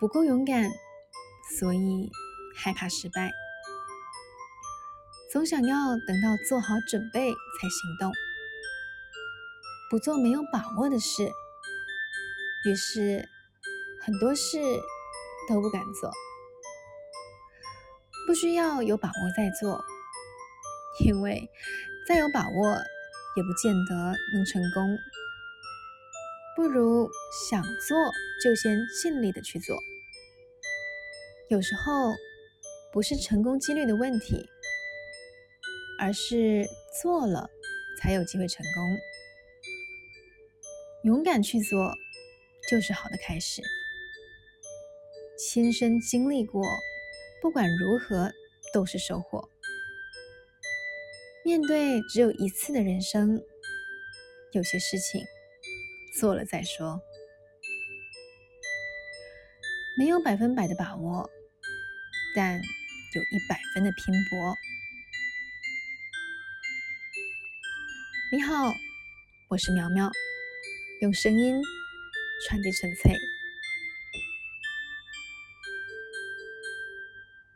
不够勇敢，所以害怕失败，总想要等到做好准备才行动，不做没有把握的事，于是很多事都不敢做。不需要有把握再做，因为再有把握也不见得能成功。不如想做就先尽力的去做。有时候不是成功几率的问题，而是做了才有机会成功。勇敢去做就是好的开始。亲身经历过。不管如何，都是收获。面对只有一次的人生，有些事情做了再说。没有百分百的把握，但有一百分的拼搏。你好，我是苗苗，用声音传递纯粹。